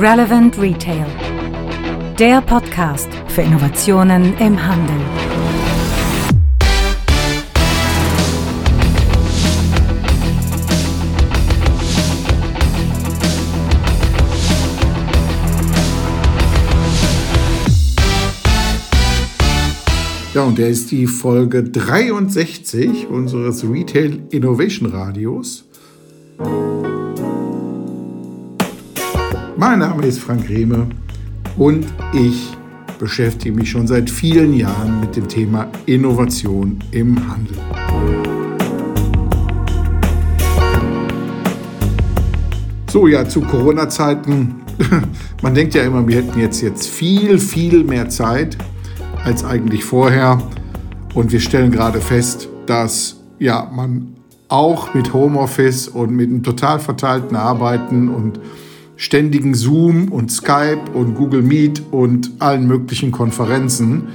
Relevant Retail. Der Podcast für Innovationen im Handel. Ja, und der ist die Folge 63 unseres Retail Innovation Radios. Mein Name ist Frank Rehme und ich beschäftige mich schon seit vielen Jahren mit dem Thema Innovation im Handel. So, ja, zu Corona-Zeiten. Man denkt ja immer, wir hätten jetzt, jetzt viel, viel mehr Zeit als eigentlich vorher. Und wir stellen gerade fest, dass ja, man auch mit Homeoffice und mit einem total verteilten Arbeiten und ständigen Zoom und Skype und Google Meet und allen möglichen Konferenzen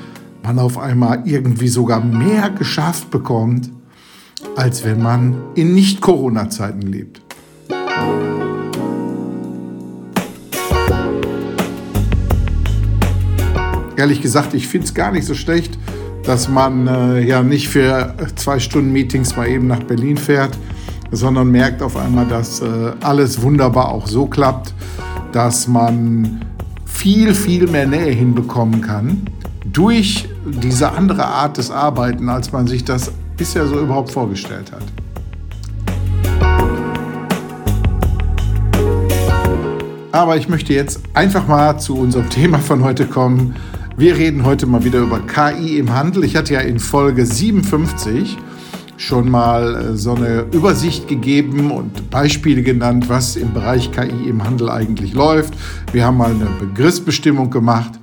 man auf einmal irgendwie sogar mehr geschafft bekommt, als wenn man in Nicht-Corona-Zeiten lebt. Ehrlich gesagt, ich finde es gar nicht so schlecht, dass man äh, ja nicht für zwei Stunden Meetings mal eben nach Berlin fährt, sondern merkt auf einmal, dass äh, alles wunderbar auch so klappt, dass man viel, viel mehr Nähe hinbekommen kann durch diese andere Art des Arbeiten, als man sich das bisher so überhaupt vorgestellt hat. Aber ich möchte jetzt einfach mal zu unserem Thema von heute kommen. Wir reden heute mal wieder über KI im Handel. Ich hatte ja in Folge 57 schon mal äh, so eine Übersicht gegeben und Beispiele genannt, was im Bereich KI im Handel eigentlich läuft. Wir haben mal eine Begriffsbestimmung gemacht.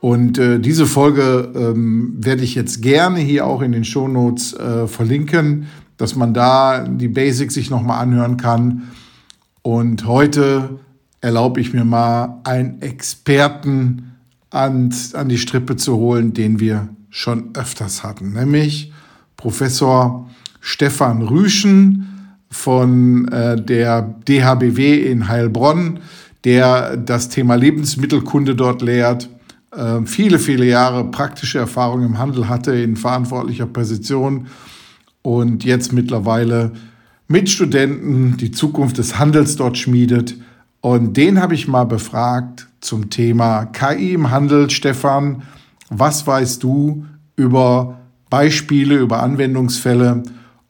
Und äh, diese Folge ähm, werde ich jetzt gerne hier auch in den Shownotes äh, verlinken, dass man da die Basics sich nochmal anhören kann. Und heute erlaube ich mir mal einen Experten an, an die Strippe zu holen, den wir schon öfters hatten, nämlich Professor Stefan Rüschen von äh, der DHBW in Heilbronn, der das Thema Lebensmittelkunde dort lehrt, äh, viele, viele Jahre praktische Erfahrung im Handel hatte in verantwortlicher Position und jetzt mittlerweile mit Studenten die Zukunft des Handels dort schmiedet. Und den habe ich mal befragt zum Thema KI im Handel. Stefan, was weißt du über Beispiele, über Anwendungsfälle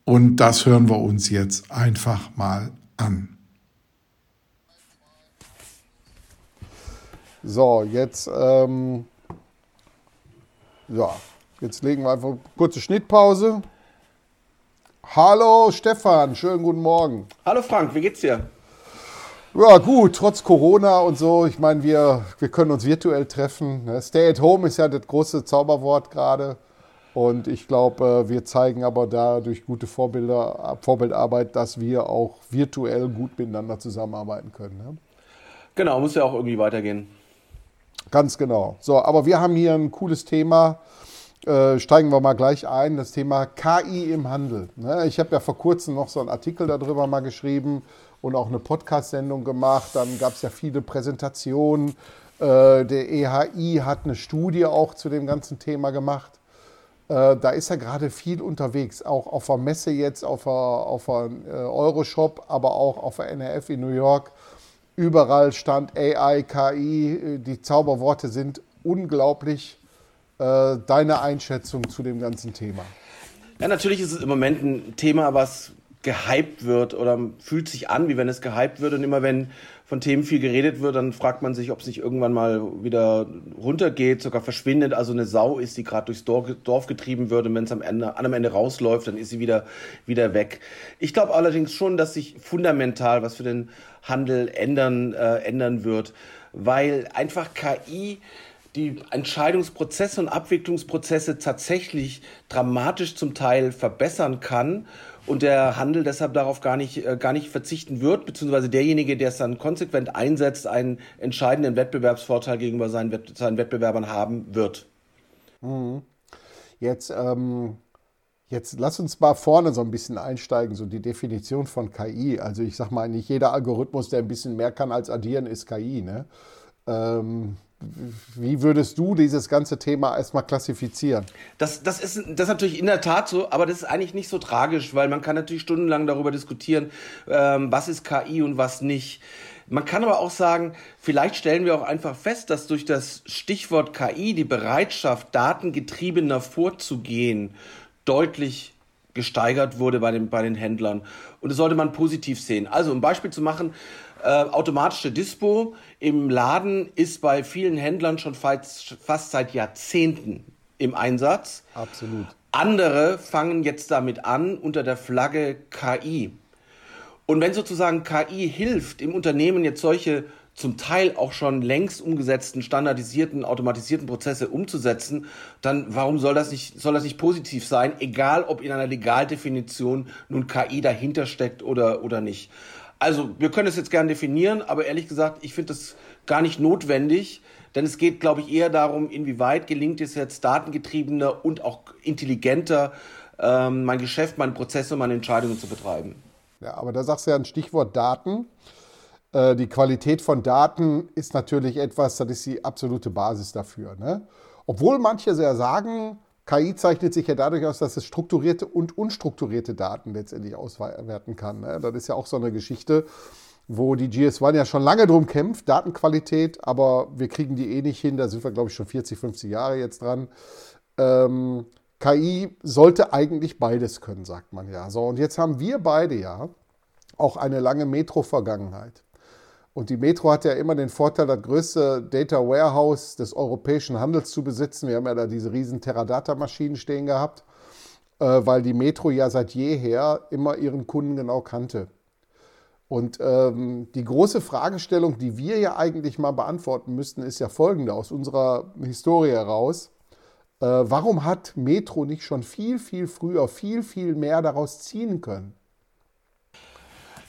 und das hören wir uns jetzt einfach mal an. So, jetzt, ähm, ja, jetzt legen wir einfach eine kurze Schnittpause. Hallo Stefan, schönen guten Morgen. Hallo Frank, wie geht's dir? Ja, gut, trotz Corona und so. Ich meine, wir, wir können uns virtuell treffen. Ne? Stay at home ist ja das große Zauberwort gerade. Und ich glaube, wir zeigen aber da durch gute Vorbilder, Vorbildarbeit, dass wir auch virtuell gut miteinander zusammenarbeiten können. Ne? Genau, muss ja auch irgendwie weitergehen. Ganz genau. So, aber wir haben hier ein cooles Thema. Äh, steigen wir mal gleich ein, das Thema KI im Handel. Ne? Ich habe ja vor kurzem noch so einen Artikel darüber mal geschrieben und auch eine Podcast-Sendung gemacht. Dann gab es ja viele Präsentationen. Äh, der EHI hat eine Studie auch zu dem ganzen Thema gemacht. Äh, da ist er gerade viel unterwegs, auch auf der Messe jetzt, auf der, auf der äh, Euroshop, aber auch auf der NRF in New York. Überall stand AI, KI, die Zauberworte sind unglaublich. Äh, deine Einschätzung zu dem ganzen Thema? Ja, natürlich ist es im Moment ein Thema, was gehypt wird oder fühlt sich an, wie wenn es gehypt wird. Und immer wenn von Themen viel geredet wird, dann fragt man sich, ob es nicht irgendwann mal wieder runtergeht, sogar verschwindet. Also eine Sau ist, die gerade durchs Dorf getrieben wird und wenn es am Ende, am Ende rausläuft, dann ist sie wieder, wieder weg. Ich glaube allerdings schon, dass sich fundamental was für den Handel ändern, äh, ändern wird, weil einfach KI die Entscheidungsprozesse und Abwicklungsprozesse tatsächlich dramatisch zum Teil verbessern kann und der Handel deshalb darauf gar nicht, äh, gar nicht verzichten wird, beziehungsweise derjenige, der es dann konsequent einsetzt, einen entscheidenden Wettbewerbsvorteil gegenüber seinen, Wett seinen Wettbewerbern haben wird. Mhm. Jetzt, ähm, Jetzt lass uns mal vorne so ein bisschen einsteigen, so die Definition von KI. Also ich sag mal, nicht jeder Algorithmus, der ein bisschen mehr kann als addieren, ist KI. Ne? Ähm, wie würdest du dieses ganze Thema erstmal klassifizieren? Das, das, ist, das ist natürlich in der Tat so, aber das ist eigentlich nicht so tragisch, weil man kann natürlich stundenlang darüber diskutieren, ähm, was ist KI und was nicht. Man kann aber auch sagen, vielleicht stellen wir auch einfach fest, dass durch das Stichwort KI die Bereitschaft, datengetriebener vorzugehen, deutlich gesteigert wurde bei den, bei den Händlern. Und das sollte man positiv sehen. Also, um ein Beispiel zu machen, äh, automatische Dispo im Laden ist bei vielen Händlern schon fast, fast seit Jahrzehnten im Einsatz. Absolut. Andere fangen jetzt damit an unter der Flagge KI. Und wenn sozusagen KI hilft, im Unternehmen jetzt solche zum Teil auch schon längst umgesetzten, standardisierten, automatisierten Prozesse umzusetzen, dann warum soll das nicht, soll das nicht positiv sein, egal ob in einer Legaldefinition nun KI dahinter steckt oder, oder nicht. Also, wir können es jetzt gern definieren, aber ehrlich gesagt, ich finde das gar nicht notwendig, denn es geht, glaube ich, eher darum, inwieweit gelingt es jetzt datengetriebener und auch intelligenter, ähm, mein Geschäft, meine Prozesse, meine Entscheidungen zu betreiben. Ja, aber da sagst du ja ein Stichwort Daten. Äh, die Qualität von Daten ist natürlich etwas, das ist die absolute Basis dafür. Ne? Obwohl manche sehr sagen, KI zeichnet sich ja dadurch aus, dass es strukturierte und unstrukturierte Daten letztendlich auswerten kann. Ne? Das ist ja auch so eine Geschichte, wo die GS1 ja schon lange drum kämpft, Datenqualität, aber wir kriegen die eh nicht hin. Da sind wir, glaube ich, schon 40, 50 Jahre jetzt dran. Ähm, KI sollte eigentlich beides können, sagt man ja. So, und jetzt haben wir beide ja auch eine lange Metro-Vergangenheit. Und die Metro hat ja immer den Vorteil, das größte Data Warehouse des europäischen Handels zu besitzen. Wir haben ja da diese riesen Teradata-Maschinen stehen gehabt, äh, weil die Metro ja seit jeher immer ihren Kunden genau kannte. Und ähm, die große Fragestellung, die wir ja eigentlich mal beantworten müssten, ist ja folgende aus unserer Historie heraus. Äh, warum hat Metro nicht schon viel, viel früher viel, viel mehr daraus ziehen können?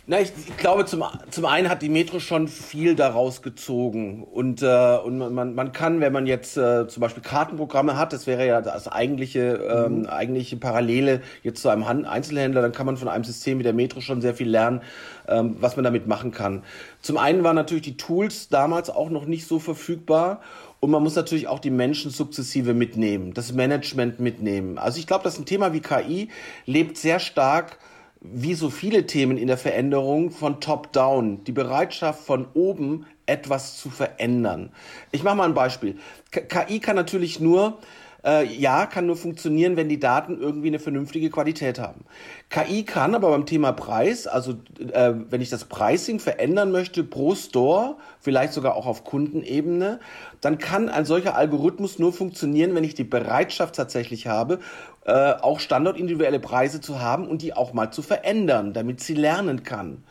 Na, ich, ich, glaube, zum, zum einen hat die Metro schon viel daraus gezogen. Und, äh, und man, man kann, wenn man jetzt äh, zum Beispiel Kartenprogramme hat, das wäre ja das eigentliche, ähm, mhm. eigentliche Parallele jetzt zu einem Han Einzelhändler, dann kann man von einem System wie der Metro schon sehr viel lernen, ähm, was man damit machen kann. Zum einen waren natürlich die Tools damals auch noch nicht so verfügbar. Und man muss natürlich auch die Menschen sukzessive mitnehmen, das Management mitnehmen. Also ich glaube, dass ein Thema wie KI lebt sehr stark wie so viele Themen in der Veränderung von top-down, die Bereitschaft von oben etwas zu verändern. Ich mache mal ein Beispiel. KI kann natürlich nur äh, ja, kann nur funktionieren, wenn die Daten irgendwie eine vernünftige Qualität haben. KI kann aber beim Thema Preis, also äh, wenn ich das Pricing verändern möchte pro Store, vielleicht sogar auch auf Kundenebene, dann kann ein solcher Algorithmus nur funktionieren, wenn ich die Bereitschaft tatsächlich habe, äh, auch standortindividuelle Preise zu haben und die auch mal zu verändern, damit sie lernen kann.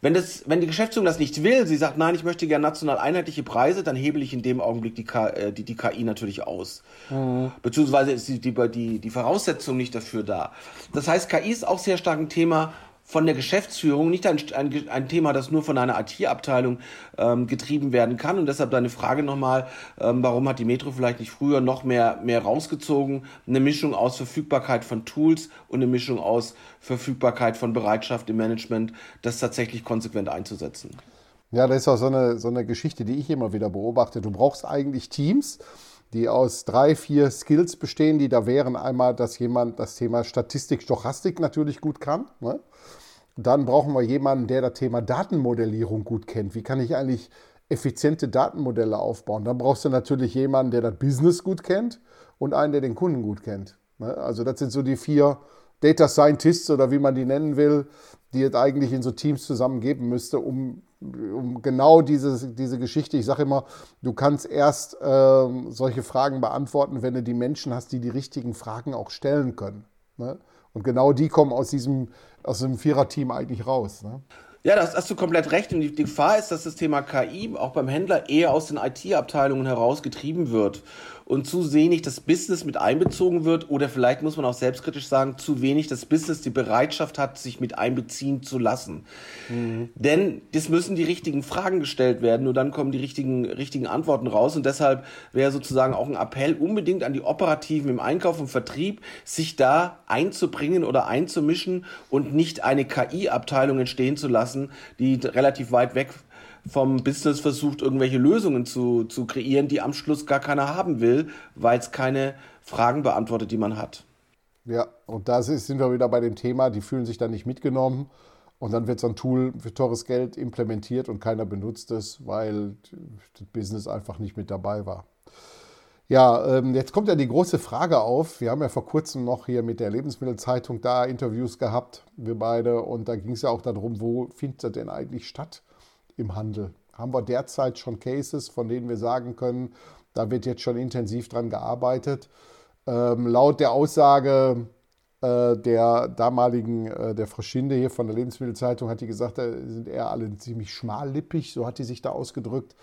Wenn, das, wenn die Geschäftsführung das nicht will, sie sagt, nein, ich möchte gerne national einheitliche Preise, dann hebel ich in dem Augenblick die, K, äh, die, die KI natürlich aus. Mhm. Beziehungsweise ist die, die, die Voraussetzung nicht dafür da. Das heißt, KI ist auch sehr stark ein Thema von der Geschäftsführung, nicht ein, ein, ein Thema, das nur von einer IT-Abteilung ähm, getrieben werden kann. Und deshalb deine Frage nochmal, ähm, warum hat die Metro vielleicht nicht früher noch mehr, mehr rausgezogen? Eine Mischung aus Verfügbarkeit von Tools und eine Mischung aus Verfügbarkeit von Bereitschaft im Management, das tatsächlich konsequent einzusetzen. Ja, das ist auch so eine, so eine Geschichte, die ich immer wieder beobachte. Du brauchst eigentlich Teams, die aus drei, vier Skills bestehen, die da wären. Einmal, dass jemand das Thema Statistik, Stochastik natürlich gut kann. Ne? Dann brauchen wir jemanden, der das Thema Datenmodellierung gut kennt. Wie kann ich eigentlich effiziente Datenmodelle aufbauen? Dann brauchst du natürlich jemanden, der das Business gut kennt und einen, der den Kunden gut kennt. Ne? Also das sind so die vier Data Scientists oder wie man die nennen will, die es eigentlich in so Teams zusammen geben müsste, um, um genau diese, diese Geschichte, ich sage immer, du kannst erst äh, solche Fragen beantworten, wenn du die Menschen hast, die die richtigen Fragen auch stellen können. Ne? Und genau die kommen aus diesem, aus dem Viererteam eigentlich raus. Ne? Ja, das hast du komplett recht. Und die Gefahr ist, dass das Thema KI auch beim Händler eher aus den IT-Abteilungen heraus getrieben wird. Und zu wenig das Business mit einbezogen wird oder vielleicht muss man auch selbstkritisch sagen, zu wenig das Business die Bereitschaft hat, sich mit einbeziehen zu lassen. Mhm. Denn es müssen die richtigen Fragen gestellt werden, nur dann kommen die richtigen, richtigen Antworten raus und deshalb wäre sozusagen auch ein Appell unbedingt an die Operativen im Einkauf und Vertrieb, sich da einzubringen oder einzumischen und nicht eine KI-Abteilung entstehen zu lassen, die relativ weit weg vom Business versucht, irgendwelche Lösungen zu, zu kreieren, die am Schluss gar keiner haben will, weil es keine Fragen beantwortet, die man hat. Ja, und da sind wir wieder bei dem Thema, die fühlen sich dann nicht mitgenommen. Und dann wird so ein Tool für teures Geld implementiert und keiner benutzt es, weil das Business einfach nicht mit dabei war. Ja, ähm, jetzt kommt ja die große Frage auf. Wir haben ja vor kurzem noch hier mit der Lebensmittelzeitung da Interviews gehabt, wir beide. Und da ging es ja auch darum, wo findet das denn eigentlich statt im Handel? Haben wir derzeit schon Cases, von denen wir sagen können, da wird jetzt schon intensiv dran gearbeitet. Ähm, laut der Aussage äh, der damaligen, äh, der Frau Schinde hier von der Lebensmittelzeitung, hat die gesagt, da sind eher alle ziemlich schmallippig, so hat die sich da ausgedrückt.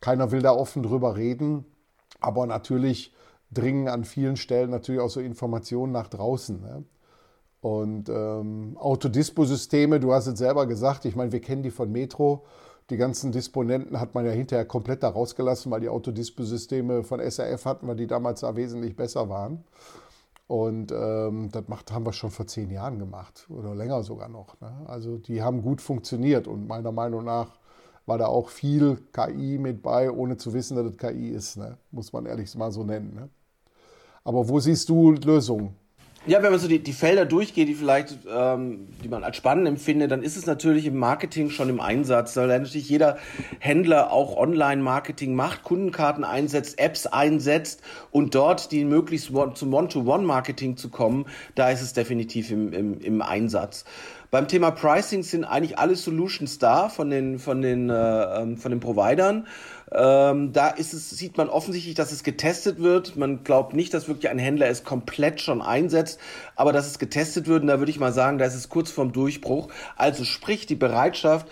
Keiner will da offen drüber reden. Aber natürlich dringen an vielen Stellen natürlich auch so Informationen nach draußen. Ne? Und ähm, Autodisposysteme, du hast es selber gesagt, ich meine, wir kennen die von Metro. Die ganzen Disponenten hat man ja hinterher komplett da rausgelassen, weil die Autodisposysteme von SRF hatten wir, die damals da wesentlich besser waren. Und ähm, das macht, haben wir schon vor zehn Jahren gemacht oder länger sogar noch. Ne? Also die haben gut funktioniert und meiner Meinung nach war da auch viel KI mit bei, ohne zu wissen, dass es KI ist, ne? muss man ehrlich mal so nennen. Ne? Aber wo siehst du Lösungen? Ja, wenn man so die, die Felder durchgeht, die vielleicht, ähm, die man als spannend empfindet, dann ist es natürlich im Marketing schon im Einsatz, weil natürlich jeder Händler auch Online-Marketing macht, Kundenkarten einsetzt, Apps einsetzt und dort die möglichst zum One-to-One-Marketing zu kommen, da ist es definitiv im, im, im Einsatz. Beim Thema Pricing sind eigentlich alle Solutions da von den, von den, äh, ähm, von den Providern. Ähm, da ist es, sieht man offensichtlich, dass es getestet wird. Man glaubt nicht, dass wirklich ein Händler es komplett schon einsetzt, aber dass es getestet wird, und da würde ich mal sagen, da ist es kurz vorm Durchbruch. Also sprich die Bereitschaft,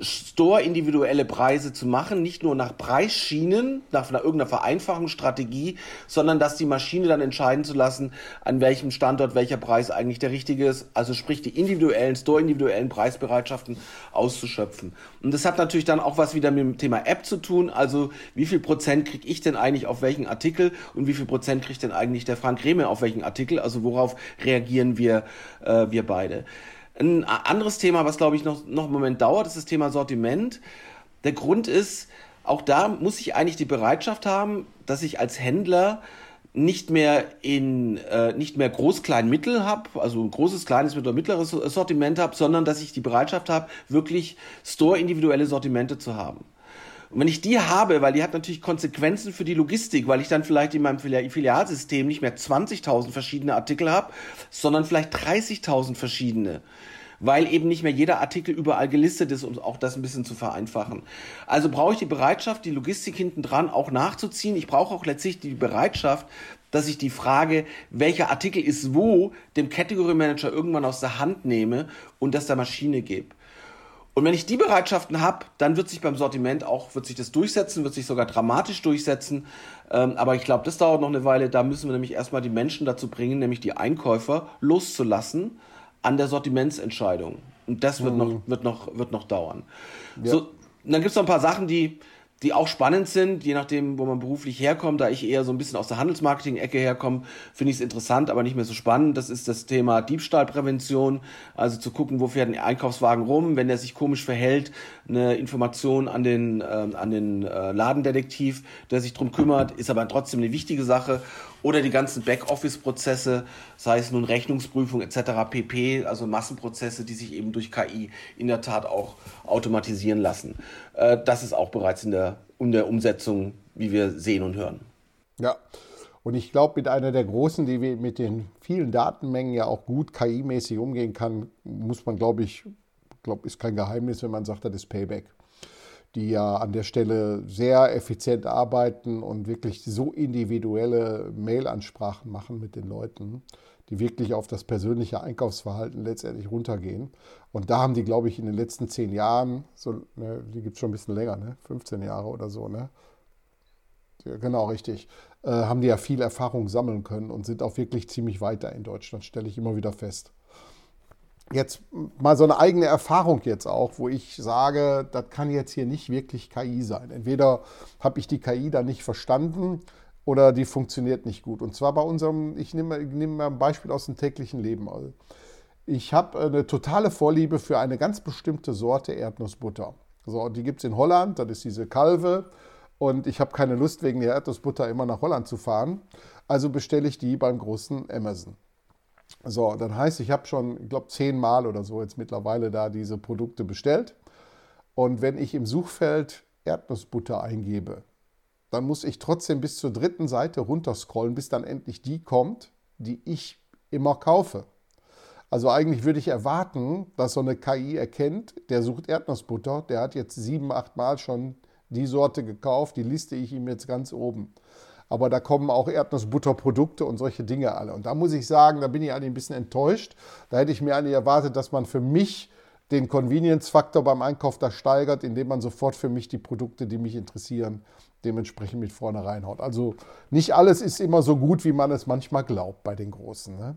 Store-individuelle Preise zu machen, nicht nur nach Preisschienen, nach einer, irgendeiner Vereinfachungsstrategie, sondern dass die Maschine dann entscheiden zu lassen, an welchem Standort welcher Preis eigentlich der richtige ist. Also sprich die individuellen, Store-individuellen Preisbereitschaften auszuschöpfen. Und das hat natürlich dann auch was wieder mit dem Thema App zu tun. Also wie viel Prozent kriege ich denn eigentlich auf welchen Artikel und wie viel Prozent kriegt denn eigentlich der Frank Rehme auf welchen Artikel? Also worauf reagieren wir, äh, wir beide? Ein anderes Thema, was glaube ich noch, noch einen Moment dauert, ist das Thema Sortiment. Der Grund ist, auch da muss ich eigentlich die Bereitschaft haben, dass ich als Händler nicht mehr in äh, nicht mehr groß klein mittel habe, also ein großes kleines mittel mittleres Sortiment habe, sondern dass ich die Bereitschaft habe, wirklich store individuelle Sortimente zu haben. Und wenn ich die habe, weil die hat natürlich Konsequenzen für die Logistik, weil ich dann vielleicht in meinem Filialsystem nicht mehr 20.000 verschiedene Artikel habe, sondern vielleicht 30.000 verschiedene weil eben nicht mehr jeder Artikel überall gelistet ist, um auch das ein bisschen zu vereinfachen. Also brauche ich die Bereitschaft, die Logistik hinten dran auch nachzuziehen. Ich brauche auch letztlich die Bereitschaft, dass ich die Frage, welcher Artikel ist wo, dem Category Manager irgendwann aus der Hand nehme und das der Maschine gebe. Und wenn ich die Bereitschaften habe, dann wird sich beim Sortiment auch, wird sich das durchsetzen, wird sich sogar dramatisch durchsetzen. Ähm, aber ich glaube, das dauert noch eine Weile. Da müssen wir nämlich erstmal die Menschen dazu bringen, nämlich die Einkäufer loszulassen an der Sortimentsentscheidung. Und das wird, mhm. noch, wird, noch, wird noch dauern. Ja. So, dann gibt es noch ein paar Sachen, die die auch spannend sind, je nachdem, wo man beruflich herkommt. Da ich eher so ein bisschen aus der Handelsmarketing-Ecke herkomme, finde ich es interessant, aber nicht mehr so spannend. Das ist das Thema Diebstahlprävention. Also zu gucken, wo fährt ein Einkaufswagen rum, wenn der sich komisch verhält, eine Information an den, äh, an den äh, Ladendetektiv, der sich drum kümmert, ist aber trotzdem eine wichtige Sache oder die ganzen Backoffice-Prozesse, sei es nun Rechnungsprüfung etc. pp, also Massenprozesse, die sich eben durch KI in der Tat auch automatisieren lassen. Äh, das ist auch bereits in der, in der Umsetzung, wie wir sehen und hören. Ja. Und ich glaube, mit einer der großen, die mit den vielen Datenmengen ja auch gut KI-mäßig umgehen kann, muss man, glaube ich, glaube, ist kein Geheimnis, wenn man sagt, das ist Payback die ja an der Stelle sehr effizient arbeiten und wirklich so individuelle Mail-Ansprachen machen mit den Leuten, die wirklich auf das persönliche Einkaufsverhalten letztendlich runtergehen. Und da haben die, glaube ich, in den letzten zehn Jahren, so, ne, die gibt es schon ein bisschen länger, ne? 15 Jahre oder so, ne? Ja, genau, richtig. Äh, haben die ja viel Erfahrung sammeln können und sind auch wirklich ziemlich weiter in Deutschland, stelle ich immer wieder fest. Jetzt mal so eine eigene Erfahrung jetzt auch, wo ich sage, das kann jetzt hier nicht wirklich KI sein. Entweder habe ich die KI da nicht verstanden oder die funktioniert nicht gut. Und zwar bei unserem, ich nehme, nehme mal ein Beispiel aus dem täglichen Leben. Ich habe eine totale Vorliebe für eine ganz bestimmte Sorte Erdnussbutter. So, die gibt es in Holland, das ist diese Kalve. Und ich habe keine Lust, wegen der Erdnussbutter immer nach Holland zu fahren. Also bestelle ich die beim großen Amazon. So, dann heißt, ich habe schon, ich glaube, zehnmal oder so jetzt mittlerweile da diese Produkte bestellt. Und wenn ich im Suchfeld Erdnussbutter eingebe, dann muss ich trotzdem bis zur dritten Seite runterscrollen, bis dann endlich die kommt, die ich immer kaufe. Also eigentlich würde ich erwarten, dass so eine KI erkennt, der sucht Erdnussbutter, der hat jetzt sieben, acht Mal schon die Sorte gekauft, die liste ich ihm jetzt ganz oben. Aber da kommen auch Erdnussbutterprodukte und solche Dinge alle. Und da muss ich sagen, da bin ich eigentlich ein bisschen enttäuscht. Da hätte ich mir eigentlich erwartet, dass man für mich den Convenience-Faktor beim Einkauf da steigert, indem man sofort für mich die Produkte, die mich interessieren, dementsprechend mit vorne reinhaut. Also nicht alles ist immer so gut, wie man es manchmal glaubt bei den Großen. Ne?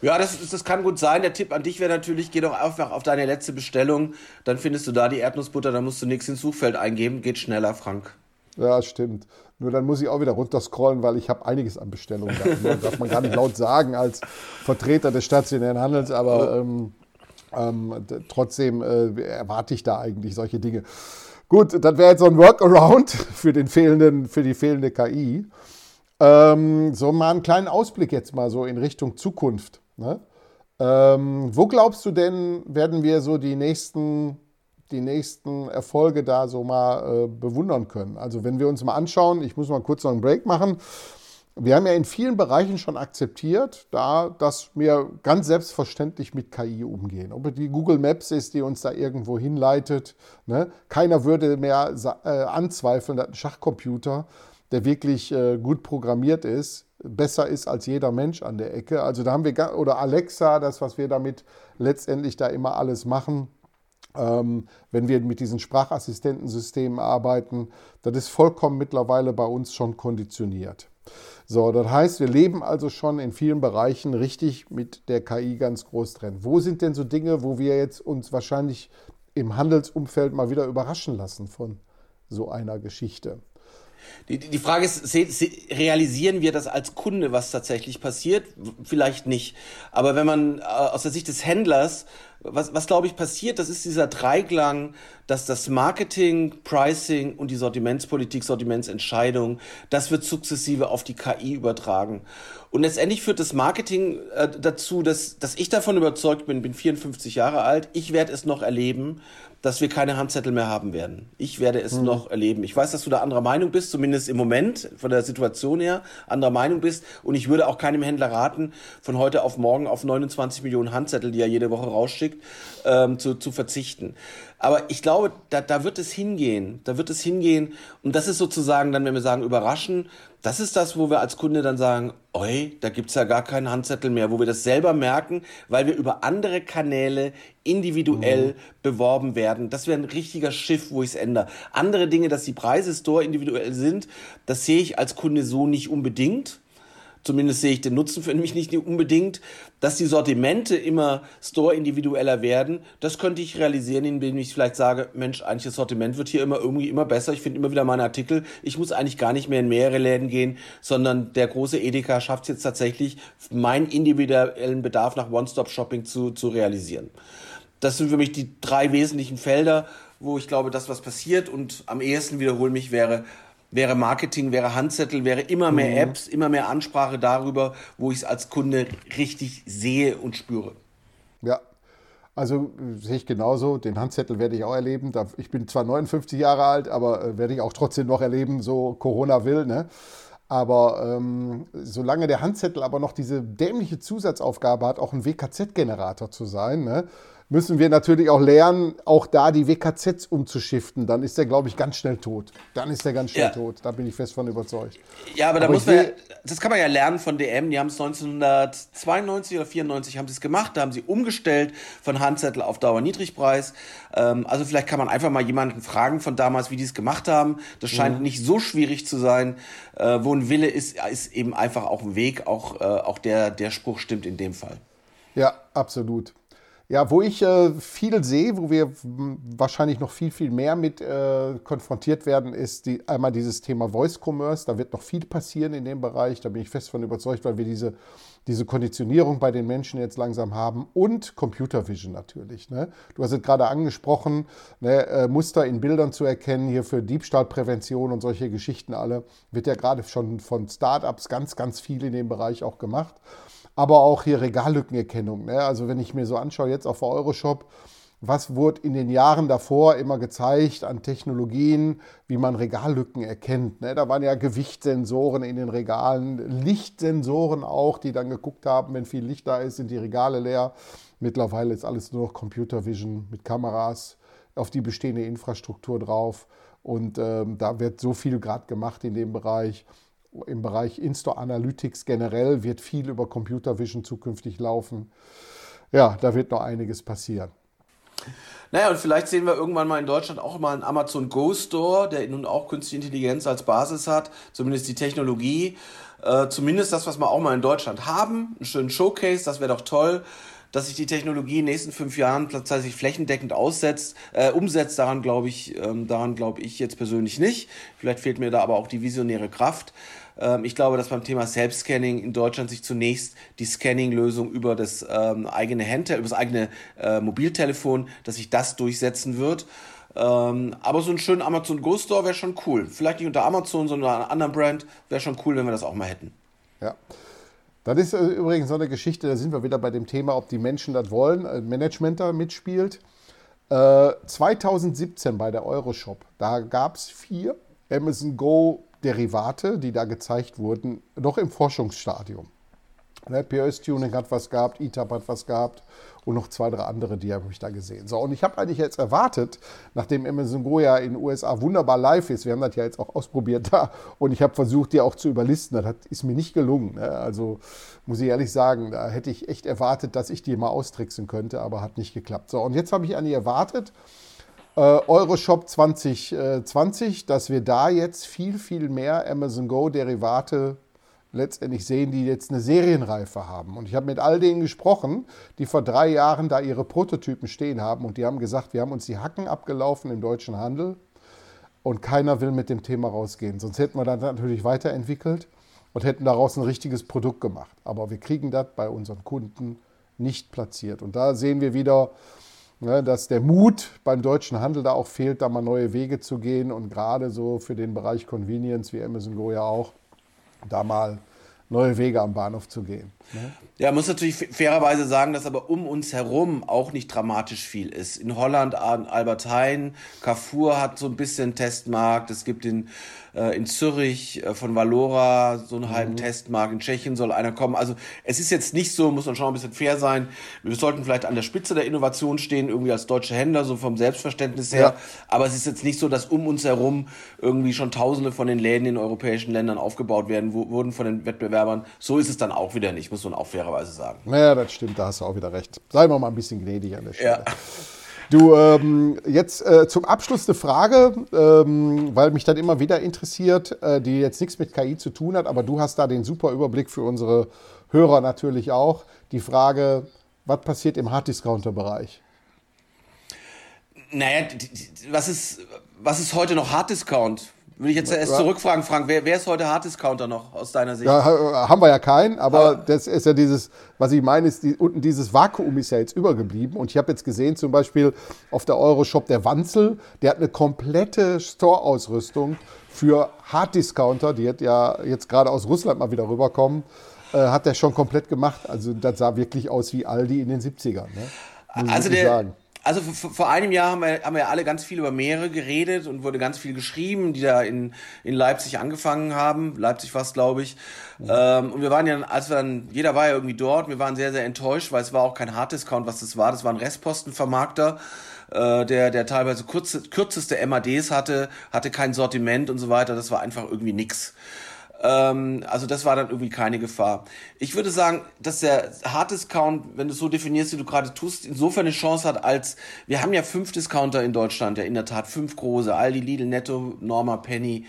Ja, das, das kann gut sein. Der Tipp an dich wäre natürlich, geh doch einfach auf deine letzte Bestellung, dann findest du da die Erdnussbutter, dann musst du nichts ins Suchfeld eingeben, geht schneller, Frank. Ja, stimmt. Nur dann muss ich auch wieder runterscrollen, weil ich habe einiges an Bestellungen gehabt. Ne? Darf man gar nicht laut sagen als Vertreter des stationären Handels, aber ähm, ähm, trotzdem äh, erwarte ich da eigentlich solche Dinge. Gut, das wäre jetzt so ein Workaround für, den fehlenden, für die fehlende KI. Ähm, so mal einen kleinen Ausblick jetzt mal so in Richtung Zukunft. Ne? Ähm, wo glaubst du denn, werden wir so die nächsten, die nächsten Erfolge da so mal äh, bewundern können? Also wenn wir uns mal anschauen, ich muss mal kurz noch einen Break machen. Wir haben ja in vielen Bereichen schon akzeptiert, da, dass wir ganz selbstverständlich mit KI umgehen. Ob es die Google Maps ist, die uns da irgendwo hinleitet. Ne? Keiner würde mehr äh, anzweifeln, dass ein Schachcomputer, der wirklich äh, gut programmiert ist, besser ist als jeder Mensch an der Ecke. Also da haben wir, oder Alexa, das, was wir damit letztendlich da immer alles machen. Ähm, wenn wir mit diesen Sprachassistentensystemen arbeiten, das ist vollkommen mittlerweile bei uns schon konditioniert. So, das heißt, wir leben also schon in vielen Bereichen richtig mit der KI ganz groß drin. Wo sind denn so Dinge, wo wir jetzt uns wahrscheinlich im Handelsumfeld mal wieder überraschen lassen von so einer Geschichte? Die, die Frage ist, realisieren wir das als Kunde, was tatsächlich passiert? Vielleicht nicht. Aber wenn man äh, aus der Sicht des Händlers, was, was glaube ich passiert, das ist dieser Dreiklang, dass das Marketing, Pricing und die Sortimentspolitik, Sortimentsentscheidung, das wird sukzessive auf die KI übertragen. Und letztendlich führt das Marketing äh, dazu, dass, dass ich davon überzeugt bin, bin 54 Jahre alt, ich werde es noch erleben, dass wir keine Handzettel mehr haben werden. Ich werde es mhm. noch erleben. Ich weiß, dass du da anderer Meinung bist, zumindest im Moment, von der Situation her, anderer Meinung bist. Und ich würde auch keinem Händler raten, von heute auf morgen auf 29 Millionen Handzettel, die er jede Woche rausschickt, ähm, zu, zu verzichten. Aber ich glaube, da, da wird es hingehen. Da wird es hingehen. Und das ist sozusagen dann, wenn wir sagen, überraschen, das ist das, wo wir als Kunde dann sagen, oi, da gibt's ja gar keinen Handzettel mehr, wo wir das selber merken, weil wir über andere Kanäle individuell mhm. beworben werden. Das wäre ein richtiger Schiff, wo ich es ändere. Andere Dinge, dass die Preise store individuell sind, das sehe ich als Kunde so nicht unbedingt zumindest sehe ich den Nutzen für mich nicht unbedingt, dass die Sortimente immer store-individueller werden. Das könnte ich realisieren, indem ich vielleicht sage, Mensch, eigentlich das Sortiment wird hier immer irgendwie immer besser. Ich finde immer wieder meine Artikel. Ich muss eigentlich gar nicht mehr in mehrere Läden gehen, sondern der große Edeka schafft es jetzt tatsächlich, meinen individuellen Bedarf nach One-Stop-Shopping zu, zu realisieren. Das sind für mich die drei wesentlichen Felder, wo ich glaube, dass was passiert und am ehesten wiederholen mich wäre wäre Marketing, wäre Handzettel, wäre immer mehr mhm. Apps, immer mehr Ansprache darüber, wo ich es als Kunde richtig sehe und spüre. Ja, also sehe ich genauso. Den Handzettel werde ich auch erleben. Ich bin zwar 59 Jahre alt, aber äh, werde ich auch trotzdem noch erleben, so Corona will. Ne? Aber ähm, solange der Handzettel aber noch diese dämliche Zusatzaufgabe hat, auch ein WKZ-Generator zu sein, ne? Müssen wir natürlich auch lernen, auch da die WKZs umzuschiften. Dann ist der, glaube ich, ganz schnell tot. Dann ist der ganz schnell ja. tot. Da bin ich fest von überzeugt. Ja, aber da aber muss man, ja, das kann man ja lernen von DM. Die haben es 1992 oder 94 haben sie es gemacht. Da haben sie umgestellt von Handzettel auf Dauerniedrigpreis. Ähm, also vielleicht kann man einfach mal jemanden fragen von damals, wie die es gemacht haben. Das scheint mhm. nicht so schwierig zu sein. Äh, wo ein Wille ist, ist eben einfach auch ein Weg. Auch, äh, auch der, der Spruch stimmt in dem Fall. Ja, absolut. Ja, wo ich äh, viel sehe, wo wir wahrscheinlich noch viel, viel mehr mit äh, konfrontiert werden, ist die, einmal dieses Thema Voice Commerce. Da wird noch viel passieren in dem Bereich. Da bin ich fest von überzeugt, weil wir diese, diese Konditionierung bei den Menschen jetzt langsam haben. Und Computer Vision natürlich. Ne? Du hast es gerade angesprochen, ne, äh, Muster in Bildern zu erkennen, hier für Diebstahlprävention und solche Geschichten alle. Wird ja gerade schon von Startups ganz, ganz viel in dem Bereich auch gemacht aber auch hier Regallückenerkennung. Ne? Also wenn ich mir so anschaue, jetzt auf Euroshop, was wurde in den Jahren davor immer gezeigt an Technologien, wie man Regallücken erkennt. Ne? Da waren ja Gewichtssensoren in den Regalen, Lichtsensoren auch, die dann geguckt haben, wenn viel Licht da ist, sind die Regale leer. Mittlerweile ist alles nur noch Computer Vision mit Kameras auf die bestehende Infrastruktur drauf. Und ähm, da wird so viel gerade gemacht in dem Bereich im Bereich Insta Analytics generell wird viel über Computer Vision zukünftig laufen. Ja, da wird noch einiges passieren. Naja, und vielleicht sehen wir irgendwann mal in Deutschland auch mal einen Amazon Go Store, der nun auch künstliche Intelligenz als Basis hat, zumindest die Technologie. Äh, zumindest das, was wir auch mal in Deutschland haben. Einen schönen Showcase, das wäre doch toll. Dass sich die Technologie in den nächsten fünf Jahren tatsächlich flächendeckend aussetzt, äh, umsetzt, daran glaube ich, ähm, daran glaube ich jetzt persönlich nicht. Vielleicht fehlt mir da aber auch die visionäre Kraft. Ähm, ich glaube, dass beim Thema Selbstscanning in Deutschland sich zunächst die Scanning-Lösung über das ähm, eigene Handheld, über das eigene äh, Mobiltelefon, dass sich das durchsetzen wird. Ähm, aber so ein schöner Amazon Go Store wäre schon cool. Vielleicht nicht unter Amazon, sondern unter einer anderen Brand. Wäre schon cool, wenn wir das auch mal hätten. Ja. Das ist äh, übrigens so eine Geschichte, da sind wir wieder bei dem Thema, ob die Menschen das wollen, äh, Management da mitspielt. Äh, 2017 bei der Euroshop, da gab es vier Amazon Go Derivate, die da gezeigt wurden, noch im Forschungsstadium. Ne, POS-Tuning hat was gehabt, ETAP hat was gehabt und noch zwei, drei andere, die habe ich da gesehen. So, und ich habe eigentlich jetzt erwartet, nachdem Amazon Go ja in den USA wunderbar live ist, wir haben das ja jetzt auch ausprobiert da und ich habe versucht, die auch zu überlisten, das ist mir nicht gelungen. Ne? Also muss ich ehrlich sagen, da hätte ich echt erwartet, dass ich die mal austricksen könnte, aber hat nicht geklappt. So, und jetzt habe ich eigentlich erwartet, äh, Euroshop 2020, dass wir da jetzt viel, viel mehr Amazon Go-Derivate letztendlich sehen, die jetzt eine Serienreife haben. Und ich habe mit all denen gesprochen, die vor drei Jahren da ihre Prototypen stehen haben und die haben gesagt, wir haben uns die Hacken abgelaufen im deutschen Handel und keiner will mit dem Thema rausgehen. Sonst hätten wir das natürlich weiterentwickelt und hätten daraus ein richtiges Produkt gemacht. Aber wir kriegen das bei unseren Kunden nicht platziert. Und da sehen wir wieder, ne, dass der Mut beim deutschen Handel da auch fehlt, da mal neue Wege zu gehen und gerade so für den Bereich Convenience wie Amazon Go ja auch, da mal neue Wege am Bahnhof zu gehen. Ne? Ja, muss natürlich fairerweise sagen, dass aber um uns herum auch nicht dramatisch viel ist. In Holland Albert Heijn, Carrefour hat so ein bisschen Testmarkt, es gibt in äh, in Zürich äh, von Valora so einen halben mhm. Testmarkt, in Tschechien soll einer kommen. Also es ist jetzt nicht so, muss man schon ein bisschen fair sein. Wir sollten vielleicht an der Spitze der Innovation stehen, irgendwie als deutsche Händler, so vom Selbstverständnis her. Ja. Aber es ist jetzt nicht so, dass um uns herum irgendwie schon tausende von den Läden in europäischen Ländern aufgebaut werden, wurden von den Wettbewerbern. So ist es dann auch wieder nicht, muss man auch fairerweise sagen. Naja, das stimmt, da hast du auch wieder recht. Seien wir mal ein bisschen gnädig an der Stelle. Ja. Du, ähm, jetzt äh, zum Abschluss eine Frage, ähm, weil mich dann immer wieder interessiert, äh, die jetzt nichts mit KI zu tun hat, aber du hast da den super Überblick für unsere Hörer natürlich auch. Die Frage, was passiert im Harddiscounter-Bereich? Naja, was ist, was ist heute noch Harddiscount? Würde ich jetzt erst zurückfragen, Frank, wer, wer ist heute Hard-Discounter noch aus deiner Sicht? Ja, haben wir ja keinen, aber, aber, das ist ja dieses, was ich meine, ist, die, unten dieses Vakuum ist ja jetzt übergeblieben. Und ich habe jetzt gesehen, zum Beispiel auf der Euroshop der Wanzel, der hat eine komplette Store-Ausrüstung für Hard-Discounter, die hat ja jetzt gerade aus Russland mal wieder rüberkommen, äh, hat der schon komplett gemacht. Also das sah wirklich aus wie Aldi in den 70ern. Ne? also der, also vor einem Jahr haben wir, haben wir alle ganz viel über Meere geredet und wurde ganz viel geschrieben, die da in, in Leipzig angefangen haben. Leipzig war es, glaube ich. Mhm. Ähm, und wir waren ja, als wir dann, jeder war ja irgendwie dort, wir waren sehr, sehr enttäuscht, weil es war auch kein Harddiscount, was das war. Das war ein Restpostenvermarkter, äh, der, der teilweise kurze, kürzeste MADs hatte, hatte kein Sortiment und so weiter. Das war einfach irgendwie nix. Ähm, also das war dann irgendwie keine Gefahr. Ich würde sagen, dass der Hard-Discount, wenn du es so definierst, wie du gerade tust, insofern eine Chance hat, als wir haben ja fünf Discounter in Deutschland, ja in der Tat fünf große, Aldi, Lidl, Netto, Norma, Penny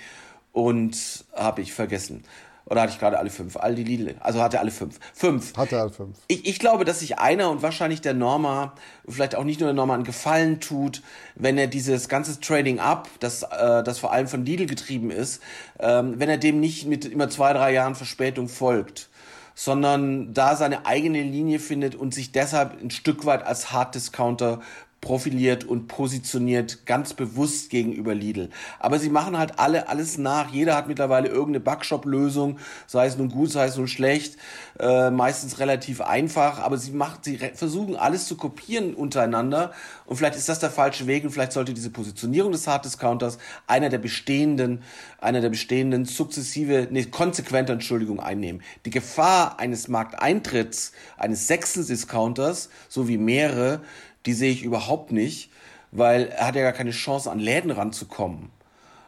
und habe ich vergessen. Oder hatte ich gerade alle fünf? Aldi Lidl. Also hatte alle fünf. Fünf. Hatte alle fünf. Ich, ich glaube, dass sich einer und wahrscheinlich der Norma, vielleicht auch nicht nur der Norma, einen Gefallen tut, wenn er dieses ganze Trading up, das, äh, das vor allem von Lidl getrieben ist, ähm, wenn er dem nicht mit immer zwei, drei Jahren Verspätung folgt sondern da seine eigene Linie findet und sich deshalb ein Stück weit als Hard Discounter profiliert und positioniert ganz bewusst gegenüber Lidl. Aber sie machen halt alle alles nach. Jeder hat mittlerweile irgendeine Backshop-Lösung, sei es nun gut, sei es nun schlecht, äh, meistens relativ einfach. Aber sie macht, sie versuchen alles zu kopieren untereinander. Und vielleicht ist das der falsche Weg und vielleicht sollte diese Positionierung des Hard Discounters einer der bestehenden, einer der bestehenden sukzessive, nee, konsequente Entschuldigung einnehmen. Die Gefahr eines Markteintritts eines sechsten Discounters, so wie mehrere, die sehe ich überhaupt nicht, weil er hat ja gar keine Chance, an Läden ranzukommen.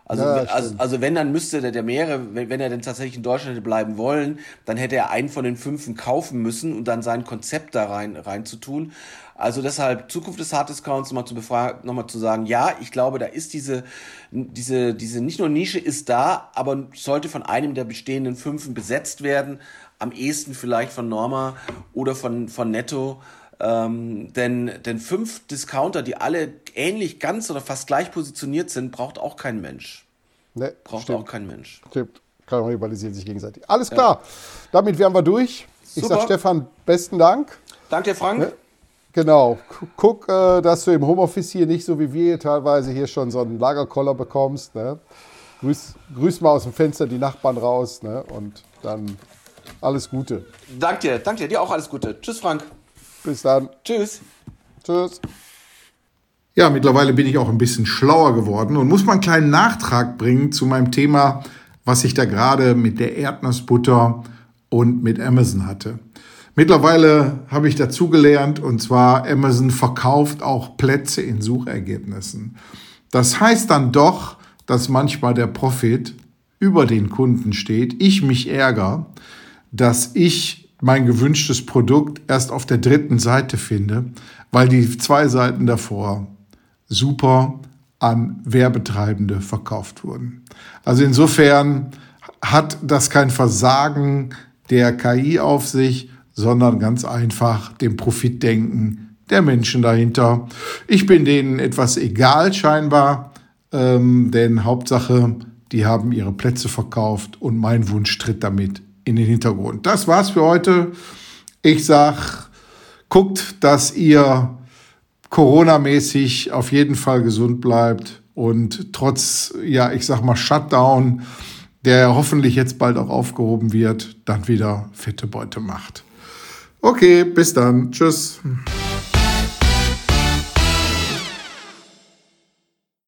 Also, ja, also, also wenn, dann müsste der, der Meere, wenn, wenn er denn tatsächlich in Deutschland hätte bleiben wollen, dann hätte er einen von den fünfen kaufen müssen und dann sein Konzept da rein, rein zu tun. Also deshalb Zukunft des Hard Discounts nochmal zu befragen, nochmal zu sagen, ja, ich glaube, da ist diese, diese, diese nicht nur Nische ist da, aber sollte von einem der bestehenden fünfen besetzt werden. Am ehesten vielleicht von Norma oder von, von Netto. Ähm, denn, denn fünf Discounter, die alle ähnlich ganz oder fast gleich positioniert sind, braucht auch kein Mensch. Nee, braucht stimmt. auch kein Mensch. Stimmt. Kannibalisieren sich gegenseitig. Alles klar. Ja. Damit wären wir durch. Super. Ich sage Stefan, besten Dank. Danke dir, Frank. Ne? Genau. Guck, äh, dass du im Homeoffice hier nicht so wie wir teilweise hier schon so einen Lagerkoller bekommst. Ne? Grüß, grüß mal aus dem Fenster die Nachbarn raus ne? und dann alles Gute. Danke dir, danke dir. Dir auch alles Gute. Tschüss, Frank. Bis dann. Tschüss. Tschüss. Ja, mittlerweile bin ich auch ein bisschen schlauer geworden und muss mal einen kleinen Nachtrag bringen zu meinem Thema, was ich da gerade mit der Erdnussbutter und mit Amazon hatte. Mittlerweile habe ich dazugelernt und zwar Amazon verkauft auch Plätze in Suchergebnissen. Das heißt dann doch, dass manchmal der Profit über den Kunden steht. Ich mich ärgere, dass ich mein gewünschtes Produkt erst auf der dritten Seite finde, weil die zwei Seiten davor super an Werbetreibende verkauft wurden. Also insofern hat das kein Versagen der KI auf sich, sondern ganz einfach dem Profitdenken der Menschen dahinter. Ich bin denen etwas egal scheinbar, ähm, denn Hauptsache, die haben ihre Plätze verkauft und mein Wunsch tritt damit in den Hintergrund. Das war's für heute. Ich sag, guckt, dass ihr Corona-mäßig auf jeden Fall gesund bleibt und trotz, ja, ich sag mal, Shutdown, der hoffentlich jetzt bald auch aufgehoben wird, dann wieder fette Beute macht. Okay, bis dann. Tschüss.